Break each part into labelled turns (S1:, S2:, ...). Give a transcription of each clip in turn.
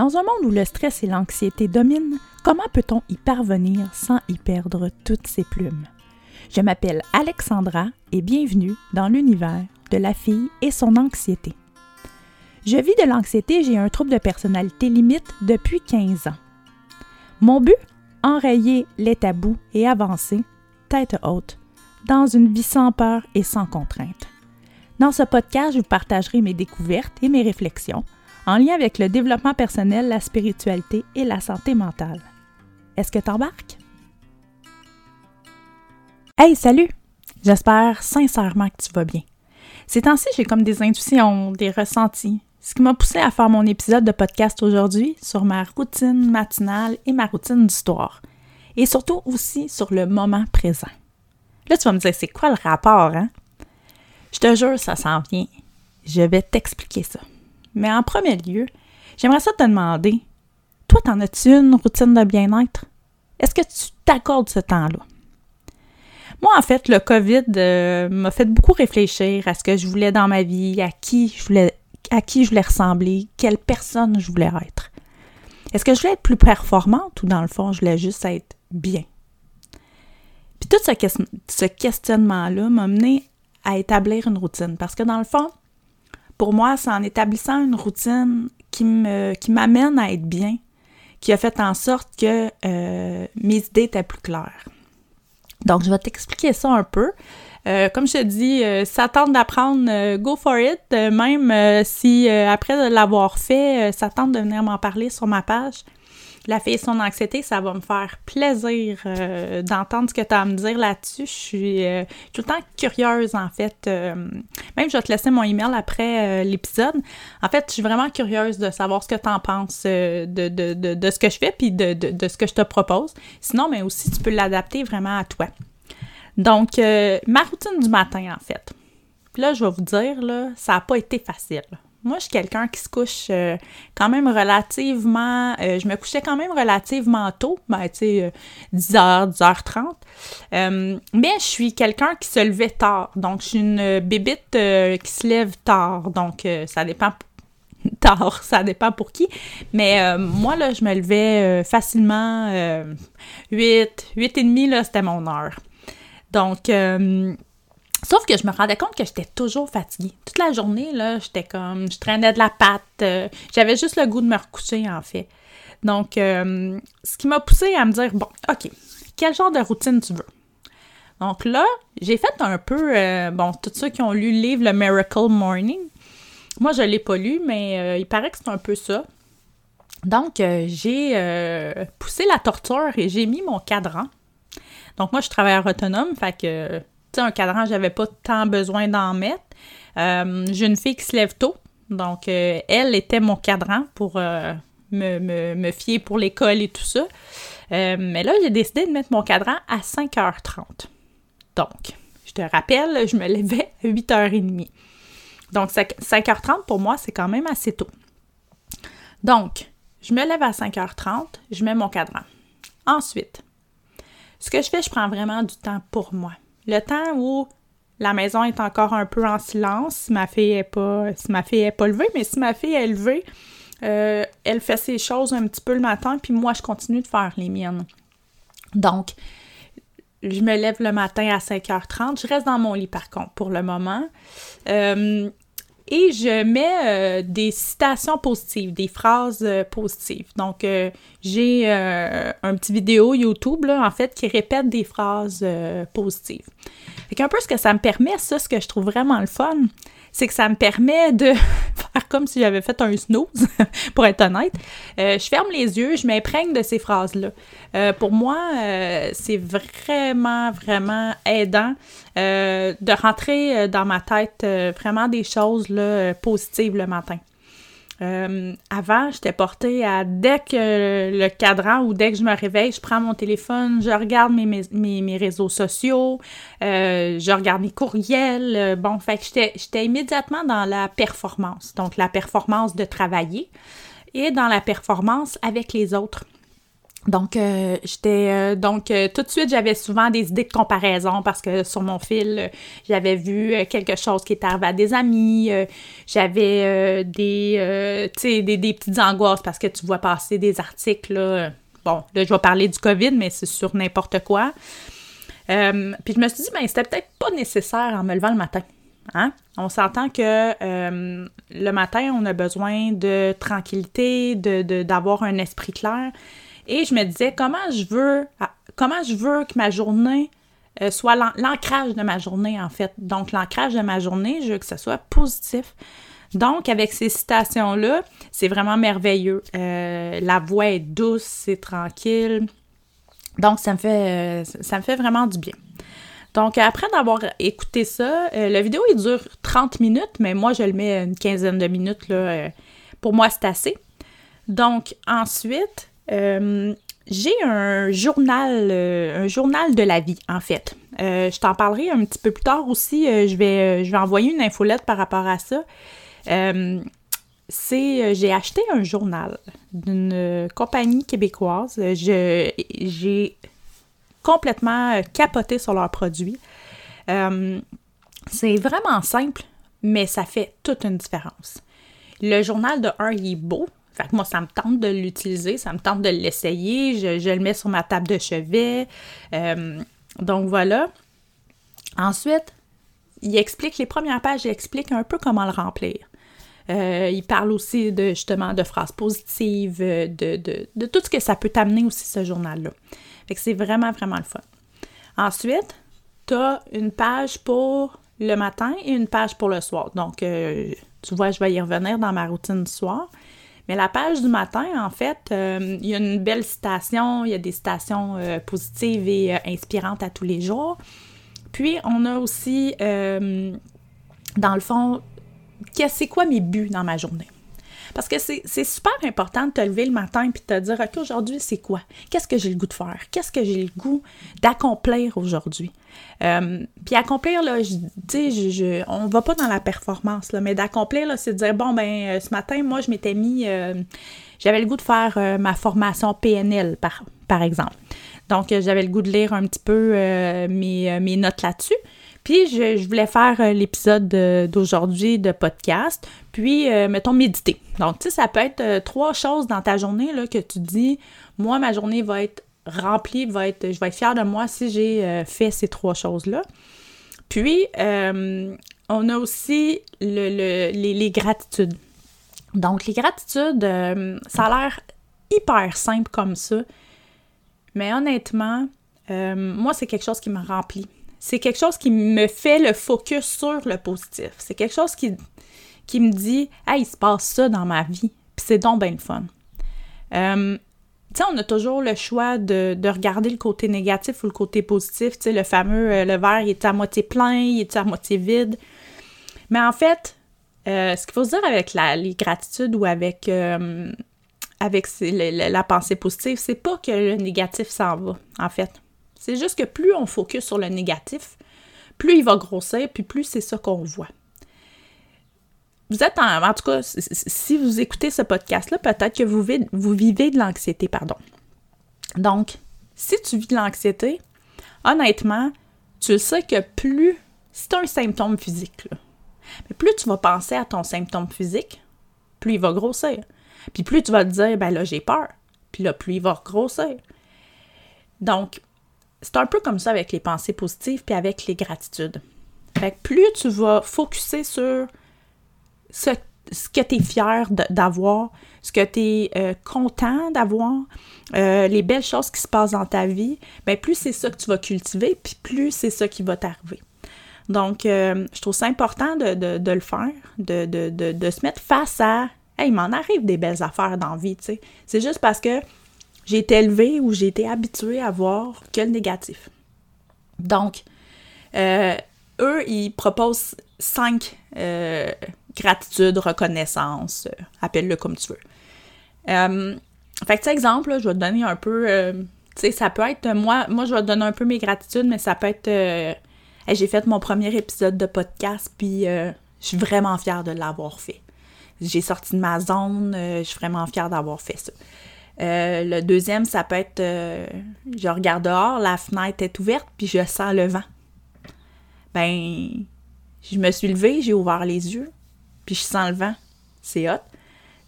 S1: Dans un monde où le stress et l'anxiété dominent, comment peut-on y parvenir sans y perdre toutes ses plumes? Je m'appelle Alexandra et bienvenue dans l'univers de la fille et son anxiété. Je vis de l'anxiété, j'ai un trouble de personnalité limite depuis 15 ans. Mon but? Enrayer les tabous et avancer, tête haute, dans une vie sans peur et sans contrainte. Dans ce podcast, je vous partagerai mes découvertes et mes réflexions en lien avec le développement personnel, la spiritualité et la santé mentale. Est-ce que t'embarques? Hey, salut! J'espère sincèrement que tu vas bien. Ces temps-ci, j'ai comme des intuitions, des ressentis, ce qui m'a poussé à faire mon épisode de podcast aujourd'hui sur ma routine matinale et ma routine d'histoire. Et surtout aussi sur le moment présent. Là, tu vas me dire, c'est quoi le rapport, hein? Je te jure, ça s'en vient. Je vais t'expliquer ça. Mais en premier lieu, j'aimerais ça te demander, toi, t'en as-tu une routine de bien-être? Est-ce que tu t'accordes ce temps-là? Moi, en fait, le COVID euh, m'a fait beaucoup réfléchir à ce que je voulais dans ma vie, à qui je voulais, à qui je voulais ressembler, quelle personne je voulais être. Est-ce que je voulais être plus performante ou dans le fond, je voulais juste être bien? Puis tout ce, ce questionnement-là m'a mené à établir une routine parce que dans le fond, pour moi, c'est en établissant une routine qui m'amène à être bien, qui a fait en sorte que euh, mes idées étaient plus claires. Donc, je vais t'expliquer ça un peu. Euh, comme je te dis, euh, ça tente d'apprendre, go for it, même si après l'avoir fait, ça tente de venir m'en parler sur ma page la fille et son anxiété, ça va me faire plaisir euh, d'entendre ce que tu as à me dire là-dessus. Je suis euh, tout le temps curieuse, en fait. Euh, même, je vais te laisser mon email après l'épisode. En fait, je suis vraiment curieuse de savoir ce que tu en penses de, ce que je fais puis de, ce que je te propose. Sinon, mais aussi, tu peux l'adapter vraiment à toi. Donc, ma routine du matin, en fait. Puis là, je vais vous dire, là, ça n'a pas été facile. Moi, je suis quelqu'un qui se couche euh, quand même relativement. Euh, je me couchais quand même relativement tôt, ben, tu sais, 10h, 10h30. mais je suis quelqu'un qui se levait tard. Donc, je suis une bébite euh, qui se lève tard. Donc, ça dépend tard, ça dépend pour qui. Mais moi, là, je me levais facilement 8, 8 et demi, là, c'était mon heure. Donc, Sauf que je me rendais compte que j'étais toujours fatiguée. Toute la journée, là, j'étais comme, je traînais de la patte. Euh, j'avais juste le goût de me recoucher, en fait. Donc, euh, ce qui m'a poussé à me dire, bon, OK, quel genre de routine tu veux? Donc là, j'ai fait un peu, euh, bon, tous ceux qui ont lu le livre Le Miracle Morning, moi, je ne l'ai pas lu, mais il paraît que c'est un peu ça. Donc, j'ai poussé la torture et j'ai mis mon cadran. Donc, moi, je travaille travailleur autonome, fait que un cadran, j'avais pas tant besoin d'en mettre. Euh, j'ai une fille qui se lève tôt, donc euh, elle était mon cadran pour euh, me, fier pour l'école et tout ça. mais là, j'ai décidé de mettre mon cadran à 5h30. Donc, je te rappelle, je me levais à 8h30. Donc, 5h30 pour moi, c'est quand même assez tôt. Donc, je me lève à 5h30, je mets mon cadran. Ensuite, ce que je fais, je prends vraiment du temps pour moi le temps où la maison est encore un peu en silence, si ma fille est pas, si ma fille est pas levée, mais si ma fille est levée, euh, elle fait ses choses un petit peu le matin, puis moi, je continue de faire les miennes. Donc, je me lève le matin à 5h30. Je reste dans mon lit, par contre, pour le moment. Euh, et je mets euh, des citations positives, des phrases euh, positives. Donc, euh, j'ai un petit vidéo YouTube, là, en fait, qui répète des phrases positives. Fait qu'un peu ce que ça me permet, ça, ce que je trouve vraiment le fun, c'est que ça me permet de faire comme si j'avais fait un snooze, pour être honnête. Euh, je ferme les yeux, je m'imprègne de ces phrases-là. Euh, pour moi, euh, c'est vraiment, vraiment aidant de rentrer dans ma tête vraiment des choses positives le matin. Euh, avant, j'étais portée à dès que le cadran ou dès que je me réveille, je prends mon téléphone, je regarde mes, mes, mes réseaux sociaux, euh, je regarde mes courriels. Euh, bon, fait que j'étais immédiatement dans la performance. Donc, la performance de travailler et dans la performance avec les autres. Donc, euh, j'étais. euh, donc, euh, tout de suite, j'avais souvent des idées de comparaison parce que sur mon fil, j'avais vu quelque chose qui était arrivé à des amis. j'avais des, des, des petites angoisses parce que tu vois passer des articles. Bon, là, je vais parler du COVID, mais c'est sur n'importe quoi. Puis je me suis dit, ben, c'était peut-être pas nécessaire en me levant le matin. Hein? On s'entend que le matin, on a besoin de tranquillité, de, de- d'avoir un esprit clair. Et je me disais, comment je veux, ah, comment je veux que ma journée euh, soit l'an- l'ancrage de ma journée, en fait. Donc, l'ancrage de ma journée, je veux que ce soit positif. Donc, avec ces citations-là, c'est vraiment merveilleux. Euh, la voix est douce, c'est tranquille. Donc, ça me fait, euh, ça me fait vraiment du bien. Donc, après d'avoir écouté ça, la vidéo, il dure 30 minutes, mais moi, je le mets une quinzaine de minutes. Là, pour moi, c'est assez. Donc, ensuite, euh, j'ai un journal, euh, un journal de la vie, en fait. Euh, je t'en parlerai un petit peu plus tard aussi. je, vais, je vais envoyer une infolette par rapport à ça. C'est, j'ai acheté un journal d'une compagnie québécoise. J'ai complètement capoté sur leurs produits. C'est vraiment simple, mais ça fait toute une différence. Le journal de un, il est beau. Fait que moi, ça me tente de l'utiliser, ça me tente de l'essayer. Je, le mets sur ma table de chevet. Euh, donc voilà. Ensuite, il explique, les premières pages, il explique un peu comment le remplir. Euh, il parle aussi de justement de phrases positives, de, de, de tout ce que ça peut t'amener aussi, ce journal-là. Fait que c'est vraiment, vraiment le fun. Ensuite, tu as une page pour le matin et une page pour le soir. Donc, euh, tu vois, je vais y revenir dans ma routine du soir. Mais la page du matin, en fait, euh, il y a une belle citation, il y a des citations euh, positives et euh, inspirantes à tous les jours. Puis, on a aussi, dans le fond, c'est quoi mes buts dans ma journée? Parce que c'est super important de te lever le matin et de te dire, OK, aujourd'hui, c'est quoi? Qu'est-ce que j'ai le goût de faire? Qu'est-ce que j'ai le goût d'accomplir aujourd'hui? Euh, puis accomplir, là, je- sais, je, je- on va pas dans la performance, là, mais d'accomplir, là, c'est de dire, bon, ben, euh, ce matin, moi, je m'étais mis, euh, j'avais le goût de faire ma formation PNL, par, par exemple. Donc, j'avais le goût de lire un petit peu mes, mes notes là-dessus. Puis, je, voulais faire l'épisode de- d'aujourd'hui de podcast, puis, mettons, méditer. Donc, tu sais, ça peut être euh, trois choses dans ta journée là, que tu dis, moi, ma journée va être remplie, va être, je vais être fière de moi si j'ai euh, fait ces trois choses-là. Puis, euh, on a aussi le, le- les, gratitudes. Donc, les gratitudes, ça a l'air hyper simple comme ça, mais honnêtement, moi, c'est quelque chose qui me remplit. C'est quelque chose qui me fait le focus sur le positif. C'est quelque chose qui, qui me dit Hey, il se passe ça dans ma vie. Puis c'est donc bien le fun. Euh, tu sais, on a toujours le choix de, de regarder le côté négatif ou le côté positif. Tu sais, le fameux euh, le verre, est à moitié plein, il est à moitié vide. Mais en fait, euh, ce qu'il faut se dire avec la, les gratitudes ou avec, la pensée positive, c'est pas que le négatif s'en va, en fait. C'est juste que plus on focus sur le négatif, plus il va grossir, puis plus c'est ça qu'on voit. Vous êtes en, en tout cas, si- vous écoutez ce podcast-là, peut-être que vous vivez, de l'anxiété, pardon. Donc, si tu vis de l'anxiété, honnêtement, tu sais que plus, c'est un symptôme physique, là. Mais plus tu vas penser à ton symptôme physique, plus il va grossir. Puis plus tu vas te dire, ben là, j'ai peur. Puis là, plus il va grossir. Donc, c'est un peu comme ça avec les pensées positives puis avec les gratitudes. Fait que plus tu vas focuser sur ce, que tu es fier d'avoir, ce que tu es content d'avoir, euh, les belles choses qui se passent dans ta vie, ben plus c'est ça que tu vas cultiver, puis plus c'est ça qui va t'arriver. Donc, euh, je trouve ça important de, de- le faire, de, de- se mettre face à Hey, il m'en arrive des belles affaires dans la vie, tu sais. C'est juste parce que j'ai été élevée ou j'ai été habituée à voir que le négatif. Donc, euh, eux, ils proposent cinq euh, gratitudes, reconnaissance, euh, appelle-le comme tu veux. Euh, fait que, exemple, je vais te donner un peu, euh, tu sais, ça peut être, moi, moi, je vais te donner un peu mes gratitudes, mais ça peut être, euh, j'ai fait mon premier épisode de podcast, puis euh, je suis vraiment fière de l'avoir fait. J'ai sorti de ma zone, euh, je suis vraiment fière d'avoir fait ça. Euh, le deuxième, ça peut être, euh, je regarde dehors, la fenêtre est ouverte, puis je sens le vent. Ben, je me suis levée, j'ai ouvert les yeux, puis je sens le vent. C'est hot.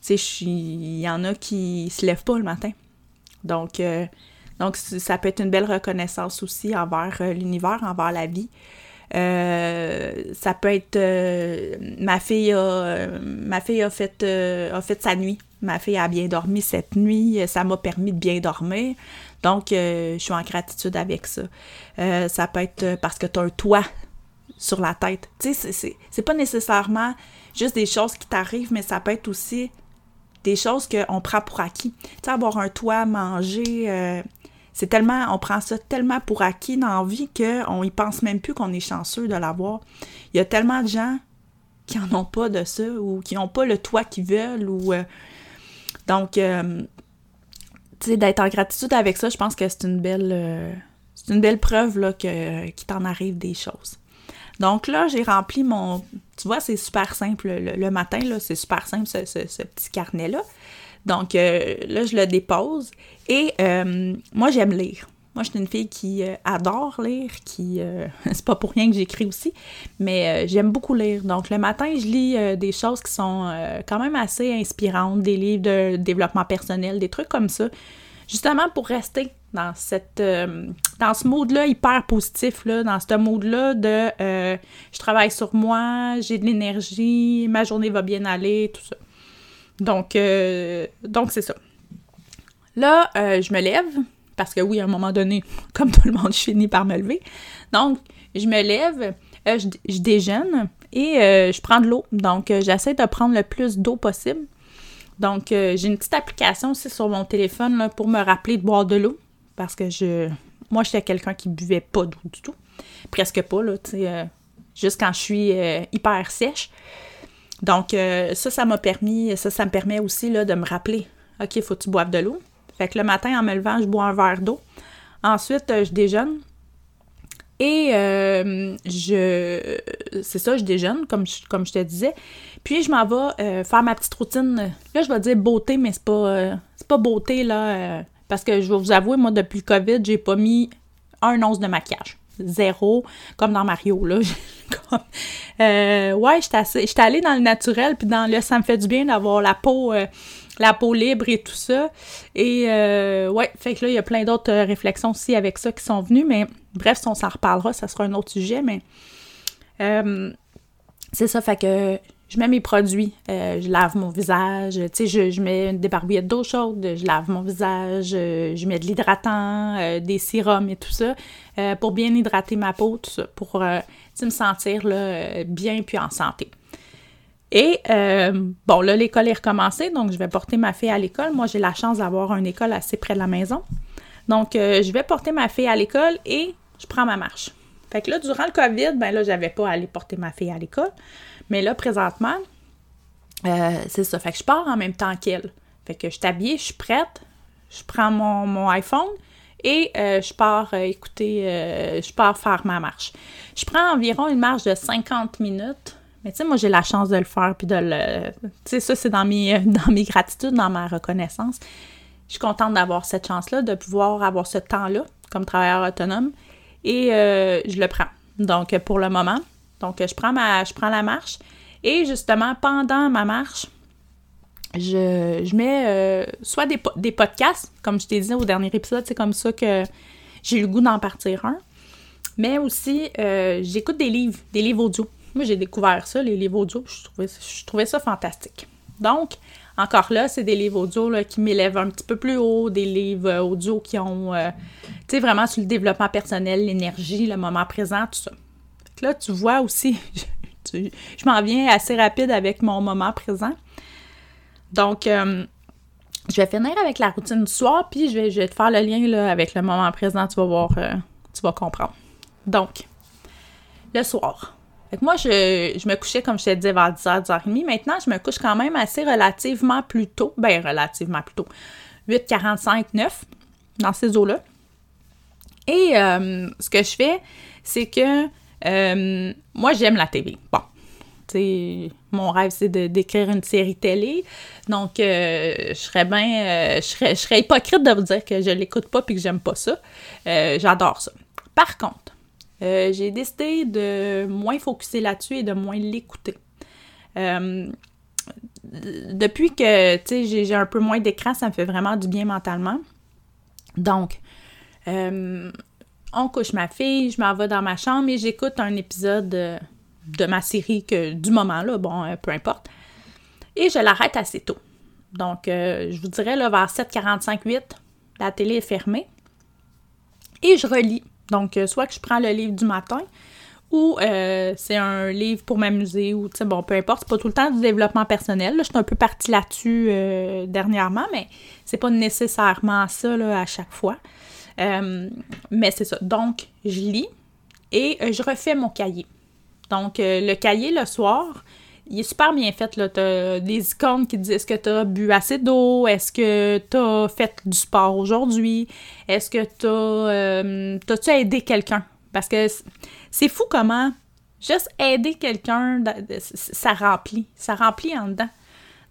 S1: Tu sais, il y en a qui se lèvent pas le matin. Donc, euh, donc ça peut être une belle reconnaissance aussi envers l'univers, envers la vie. ça peut être ma fille a ma fille a fait a fait sa nuit Ma fille a bien dormi cette nuit, ça m'a permis de bien dormir. Donc, euh, je suis en gratitude avec ça. Euh, ça peut être parce que tu as un toit sur la tête. Tu sais, c'est pas nécessairement juste des choses qui t'arrivent, mais ça peut être aussi des choses qu'on prend pour acquis. Tu sais, avoir un toit, manger, euh, c'est tellement, on prend ça tellement pour acquis dans la vie qu'on y pense même plus qu'on est chanceux de l'avoir. Il y a tellement de gens qui en ont pas de ça ou qui n'ont pas le toit qu'ils veulent ou donc, euh, tu sais, d'être en gratitude avec ça, je pense que c'est une belle, euh, c'est une belle preuve là, que, qu'il t'en arrive des choses. Donc là, j'ai rempli mon... Tu vois, c'est super simple. Le, matin, là, c'est super simple, ce, petit carnet-là. Donc euh, là, je le dépose. Et moi, j'aime lire. Moi, je suis une fille qui euh, adore lire, qui. Euh, c'est pas pour rien que j'écris aussi, mais euh, j'aime beaucoup lire. Donc, le matin, je lis des choses qui sont quand même assez inspirantes, des livres de développement personnel, des trucs comme ça, justement pour rester dans cette dans ce mode-là hyper positif, là, dans ce mode-là de je travaille sur moi, j'ai de l'énergie, ma journée va bien aller, tout ça. Donc, donc c'est ça. Là, je me lève, parce que oui, à un moment donné, comme tout le monde, je finis par me lever. Donc, je me lève, euh, je, déjeune et euh, je prends de l'eau. Donc, euh, j'essaie de prendre le plus d'eau possible. Donc, j'ai une petite application aussi sur mon téléphone pour me rappeler de boire de l'eau. Parce que je. Moi, j'étais quelqu'un qui buvait pas d'eau du tout. Presque pas, là, tu sais. juste quand je suis hyper sèche. Donc, ça, ça m'a permis. Ça, ça me permet aussi là, de me rappeler. OK, il faut que tu boives de l'eau. Fait que le matin, en me levant, je bois un verre d'eau. Ensuite, euh, je déjeune. Et euh, je. C'est ça, je déjeune, comme je, comme je te disais. Puis je m'en vais euh, faire ma petite routine. Là, je vais dire beauté, mais c'est pas, c'est pas beauté, là. parce que je vais vous avouer, moi, depuis le COVID, j'ai pas mis un once de maquillage. Zéro, comme dans Mario, là. ouais, j'étais allée dans le naturel, puis dans le ça me fait du bien d'avoir la peau la peau libre et tout ça. Et euh, ouais, fait que là, il y a plein d'autres euh, réflexions aussi avec ça qui sont venues, mais bref, si on s'en reparlera, ça sera un autre sujet, mais euh, c'est ça, fait que je mets mes produits, je lave mon visage, tu sais, je, mets des barbouillettes d'eau chaude, je lave mon visage, je mets de l'hydratant, des sérums et tout ça, pour bien hydrater ma peau, tout ça, pour me sentir bien puis en santé. Et euh, bon, là, l'école est recommencée, donc je vais porter ma fille à l'école. Moi, j'ai la chance d'avoir une école assez près de la maison. Donc, euh, je vais porter ma fille à l'école et je prends ma marche. Fait que là, durant le COVID, ben là, j'avais pas à aller porter ma fille à l'école. Mais là, présentement, euh, c'est ça. Fait que je pars en même temps qu'elle. Fait que je suis habillée, je suis prête, je prends mon, mon iPhone et je pars écouter, je pars faire ma marche. Je prends environ une marche de 50 minutes mais tu sais, moi, j'ai la chance de le faire, puis de le... Tu sais, ça, c'est dans mes, dans mes gratitudes, dans ma reconnaissance. Je suis contente d'avoir cette chance-là, de pouvoir avoir ce temps-là comme travailleur autonome, et euh, je le prends. Donc, pour le moment, donc je prends, ma, je prends la marche, et justement, pendant ma marche, je, je mets euh, soit des, des podcasts, comme je t'ai dit au dernier épisode, c'est comme ça que j'ai eu le goût d'en partir un, mais aussi, euh, j'écoute des livres, des livres audio. Moi, j'ai découvert ça, les livres audio, je trouvais, je trouvais ça fantastique. Donc, encore là, c'est des livres audio qui m'élèvent un petit peu plus haut, des livres euh, audio qui ont, tu sais, vraiment sur le développement personnel, l'énergie, le moment présent, tout ça. Là, tu vois aussi, je, m'en viens assez rapide avec mon moment présent. Donc, euh, je vais finir avec la routine du soir, puis je vais, je te faire le lien là, avec le moment présent, tu vas voir, tu vas comprendre. Donc, le soir, moi, je, me couchais, comme je te disais, vers 10h, 10h30. Maintenant, je me couche quand même assez relativement plus tôt. Ben, relativement plus tôt. 8h45, 9, dans ces eaux-là. Et euh, ce que je fais, c'est que euh, moi, j'aime la TV. Bon, mon rêve, c'est d'écrire une série télé. Donc, euh, je serais bien. Euh, je, serais, hypocrite de vous dire que je l'écoute pas puis que j'aime pas ça. Euh, j'adore ça. Par contre, j'ai décidé de moins focuser là-dessus et de moins l'écouter. depuis que j'ai un peu moins d'écran, ça me fait vraiment du bien mentalement. Donc, on couche ma fille, je m'en vais dans ma chambre et j'écoute un épisode de ma série que, du moment, là, bon, euh, peu importe. Et je l'arrête assez tôt. Donc, euh, je vous dirais, là, vers 7h45, 8, la télé est fermée. Et je relis. Donc, euh, soit que je prends le livre du matin, ou c'est un livre pour m'amuser, ou, tu sais, bon, peu importe, c'est pas tout le temps du développement personnel. je suis un peu partie là-dessus dernièrement, mais c'est pas nécessairement ça, là, à chaque fois. Mais c'est ça. Donc, je lis et je refais mon cahier. Donc, euh, le cahier le soir, il est super bien fait. Tu as des icônes qui disent est-ce que tu as bu assez d'eau, est-ce que tu as fait du sport aujourd'hui, est-ce que tu as. Euh, aidé quelqu'un? Parce que c'est fou comment juste aider quelqu'un, ça remplit. Ça remplit en dedans.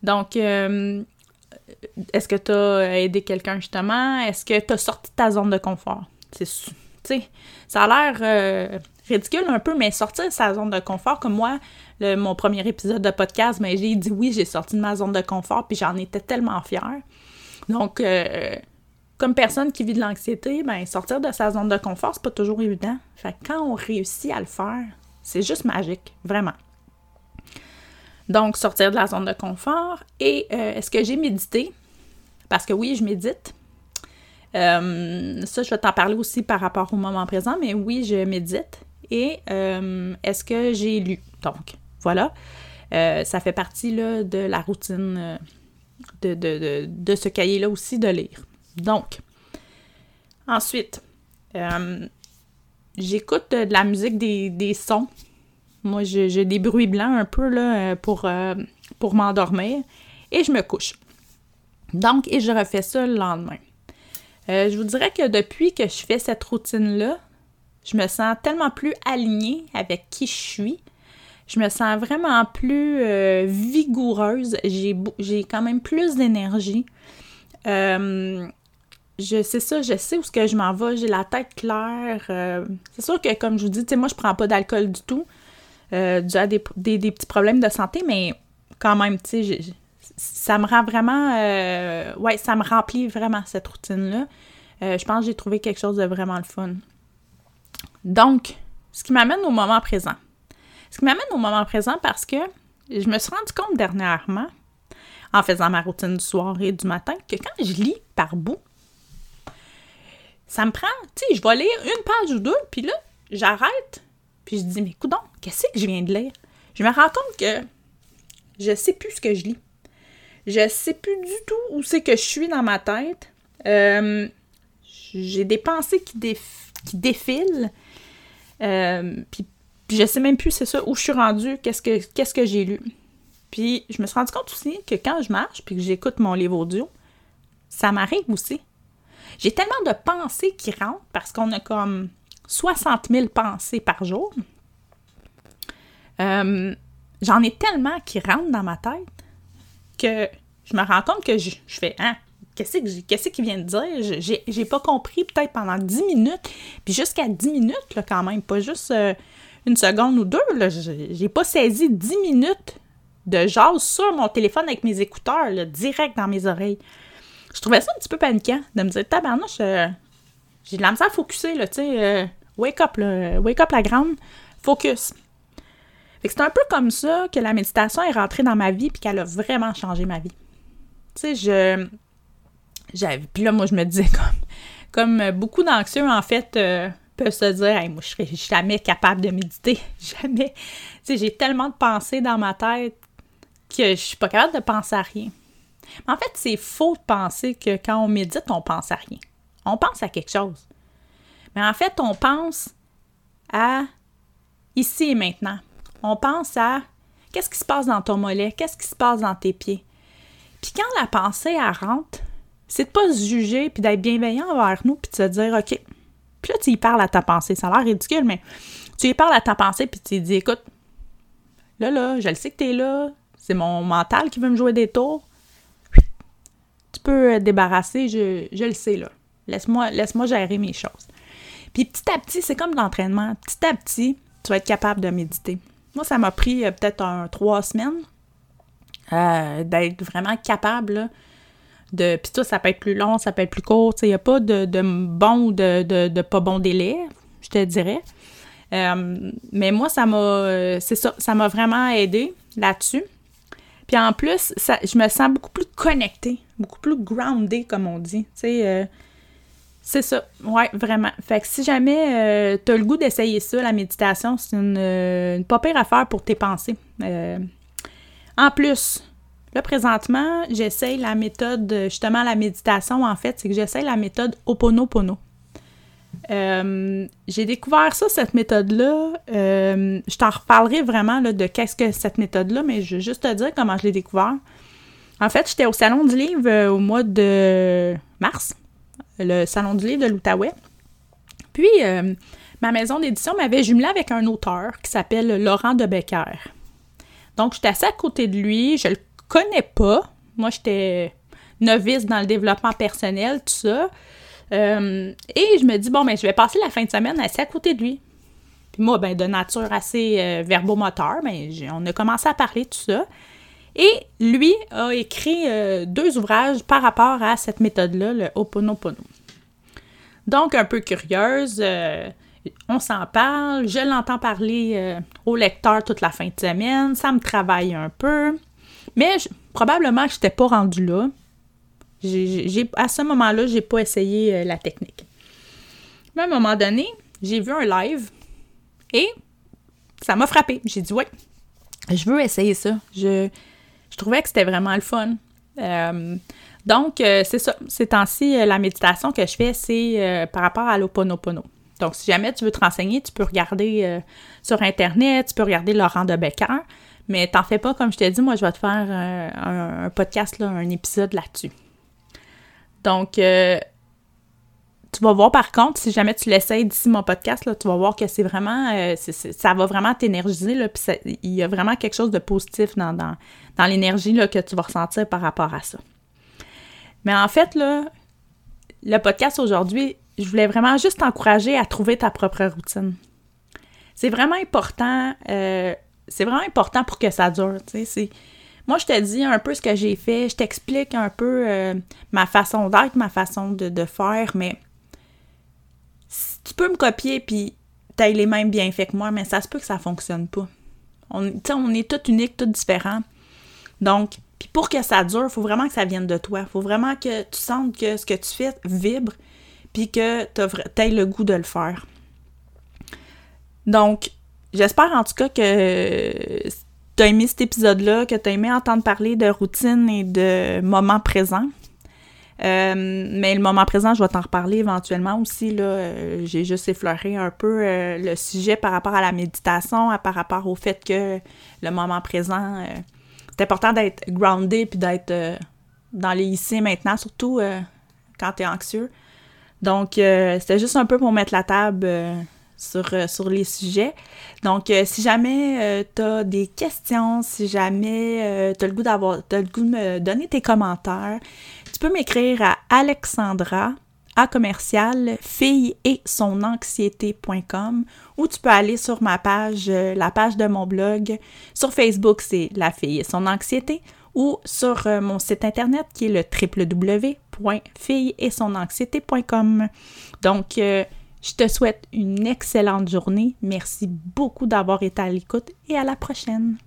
S1: Donc, euh, est-ce que tu as aidé quelqu'un justement? Est-ce que tu as sorti de ta zone de confort? C'est, ça a l'air ridicule un peu, mais sortir de sa zone de confort, comme moi, mon premier épisode de podcast, mais j'ai dit oui, j'ai sorti de ma zone de confort, puis j'en étais tellement fière. Donc, euh, comme personne qui vit de l'anxiété, ben sortir de sa zone de confort, c'est pas toujours évident. Fait que quand on réussit à le faire, c'est juste magique, vraiment. Donc, sortir de la zone de confort. Et euh, est-ce que j'ai médité? Parce que oui, je médite. Euh, ça, je vais t'en parler aussi par rapport au moment présent, mais oui, je médite et euh, est-ce que j'ai lu? Donc, voilà. Ça fait partie là, de la routine euh, de, ce cahier-là aussi de lire. Donc, ensuite, j'écoute de la musique des, sons. Moi, j'ai des bruits blancs un peu là, pour, pour m'endormir et je me couche. Donc, et je refais ça le lendemain. je vous dirais que depuis que je fais cette routine-là, je me sens tellement plus alignée avec qui je suis. Je me sens vraiment plus euh, vigoureuse. J'ai quand même plus d'énergie. Euh, je sais ça, je sais où ce que je m'en vais, j'ai la tête claire. Euh, c'est sûr que, comme je vous dis, moi, je prends pas d'alcool du tout. Déjà des, des, petits problèmes de santé, mais quand même, tu sais, ça me rend vraiment... ouais, ça me remplit vraiment, cette routine-là. je pense que j'ai trouvé quelque chose de vraiment le fun. Donc, ce qui m'amène au moment présent. Ce qui m'amène au moment présent parce que je me suis rendu compte dernièrement, en faisant ma routine du soir et du matin, que quand je lis par bout, ça me prend, tu sais, je vais lire une page ou deux, puis là, j'arrête, puis je dis, mais écoute qu'est-ce que je viens de lire? Je me rends compte que je sais plus ce que je lis. Je sais plus du tout où c'est que je suis dans ma tête. Euh, j'ai des pensées qui, défilent. Euh, puis, je sais même plus, c'est ça, où je suis rendue, qu'est-ce que, qu'est-ce que j'ai lu. Puis je me suis rendu compte aussi que quand je marche puis que j'écoute mon livre audio, ça m'arrive aussi. J'ai tellement de pensées qui rentrent parce qu'on a comme 60 000 pensées par jour. Euh, j'en ai tellement qui rentrent dans ma tête que je me rends compte que je, je fais Hein, qu'est-ce qu'il vient de dire? J'ai pas compris peut-être pendant 10 minutes, puis jusqu'à 10 minutes là, quand même, pas juste euh, une seconde ou deux. J'ai pas saisi 10 minutes de jazz sur mon téléphone avec mes écouteurs, direct dans mes oreilles. Je trouvais ça un petit peu paniquant de me dire, tabarnouche, euh, j'ai de la misère à focuser, là, tu sais, euh, wake up, wake up la grande, focus. c'est un peu comme ça que la méditation est rentrée dans ma vie puis qu'elle a vraiment changé ma vie. Tu sais, je puis là, moi, je me disais comme, comme beaucoup d'anxieux, en fait, euh, peuvent se dire hey, moi, je serais jamais capable de méditer. Jamais. Tu sais, j'ai tellement de pensées dans ma tête que je suis pas capable de penser à rien. Mais en fait, c'est faux de penser que quand on médite, on pense à rien. On pense à quelque chose. Mais en fait, on pense à ici et maintenant. On pense à qu'est-ce qui se passe dans ton mollet, qu'est-ce qui se passe dans tes pieds. Puis quand la pensée elle rentre, c'est de pas se juger puis d'être bienveillant envers nous puis de se dire OK. Puis là, tu y parles à ta pensée. Ça a l'air ridicule, mais tu y parles à ta pensée puis tu dis écoute, là, là, je le sais que t'es là, c'est mon mental qui veut me jouer des tours. Tu peux débarrasser, je, je le sais, là. Laisse-moi laisse gérer mes choses. Puis petit à petit, c'est comme l'entraînement. Petit à petit, tu vas être capable de méditer. Moi, ça m'a pris euh, peut-être trois semaines euh, d'être vraiment capable de. Puis ça, ça peut être plus long, ça peut être plus court. Il n'y a pas de, bon ou de, pas bon délai, je te dirais. Euh, mais moi, ça m'a. C'est ça, ça m'a vraiment aidé là-dessus. Puis en plus, ça, je me sens beaucoup plus connectée, beaucoup plus grounded, comme on dit. Tu sais, c'est ça, ouais, vraiment. Fait que si jamais euh, tu as le goût d'essayer ça, la méditation, c'est une, euh, pas pire affaire pour tes pensées. Euh, en plus, là, présentement, j'essaye la méthode, justement, la méditation, en fait, c'est que j'essaye la méthode Oponopono. j'ai découvert ça, cette méthode-là. je t'en reparlerai vraiment de qu'est-ce que cette méthode-là, mais je vais juste te dire comment je l'ai découvert. En fait, j'étais au Salon du Livre au mois de mars le Salon du livre de l'Outaouais. Puis, euh, ma maison d'édition m'avait jumelé avec un auteur qui s'appelle Laurent de Becker. Donc, j'étais assez à côté de lui, je le connais pas. Moi, j'étais novice dans le développement personnel, tout ça. Euh, et je me dis, bon, ben, je vais passer la fin de semaine assez à côté de lui. Puis moi, ben, de nature assez euh, verbomoteur, ben, on a commencé à parler, tout ça. Et lui a écrit euh, deux ouvrages par rapport à cette méthode-là, le Oponopono. Donc, un peu curieuse, euh, on s'en parle, je l'entends parler euh, au lecteur toute la fin de semaine, ça me travaille un peu, mais probablement je n'étais pas rendu là. à ce moment-là, je n'ai pas essayé la technique. Mais à un moment donné, j'ai vu un live et ça m'a frappé. J'ai dit, ouais, je veux essayer ça. Je, trouvais que c'était vraiment le fun. Euh, donc, euh, c'est ça. Ces temps-ci, euh, la méditation que je fais, c'est par rapport à l'Oponopono. Donc, si jamais tu veux te renseigner, tu peux regarder sur Internet, tu peux regarder Laurent de Becker, mais t'en fais pas, comme je t'ai dit, moi, je vais te faire un, podcast, là, un épisode là-dessus. Donc, tu vas voir par contre, si jamais tu l'essayes d'ici mon podcast, là, tu vas voir que c'est vraiment, euh, ça va vraiment t'énergiser, puis il y a vraiment quelque chose de positif dans, dans, dans l'énergie que tu vas ressentir par rapport à ça. Mais en fait, là, le podcast aujourd'hui, je voulais vraiment juste t'encourager à trouver ta propre routine. C'est vraiment important, euh, c'est vraiment important pour que ça dure, Moi, je te dis un peu ce que j'ai fait, je t'explique un peu euh, ma façon d'être, ma façon de, de faire, mais tu peux me copier puis t'as les mêmes bienfaits que moi, mais ça se peut que ça fonctionne pas. On, on est tous uniques, tous différents. Donc, puis pour que ça dure, il faut vraiment que ça vienne de toi. Il faut vraiment que tu sentes que ce que tu fais vibre, puis que tu aies le goût de le faire. Donc, j'espère en tout cas que tu as aimé cet épisode-là, que tu as aimé entendre parler de routine et de moments présents. Euh, mais le moment présent, je vais t'en reparler éventuellement aussi. Là, euh, j'ai juste effleuré un peu euh, le sujet par rapport à la méditation, par rapport au fait que le moment présent, c'est important d'être groundé puis d'être dans les ici maintenant, surtout quand tu es anxieux. Donc, c'était juste un peu pour mettre la table sur, sur les sujets. Donc, si jamais tu as des questions, si jamais tu as le goût d'avoir, le goût de me donner tes commentaires, peux m'écrire à Alexandra à commercial fille et son anxiété.com ou tu peux aller sur ma page, euh, la page de mon blog. Sur Facebook, c'est La fille et son anxiété ou sur euh, mon site internet qui est le www.fille et son anxiété.com. Donc, euh, je te souhaite une excellente journée. Merci beaucoup d'avoir été à l'écoute et à la prochaine.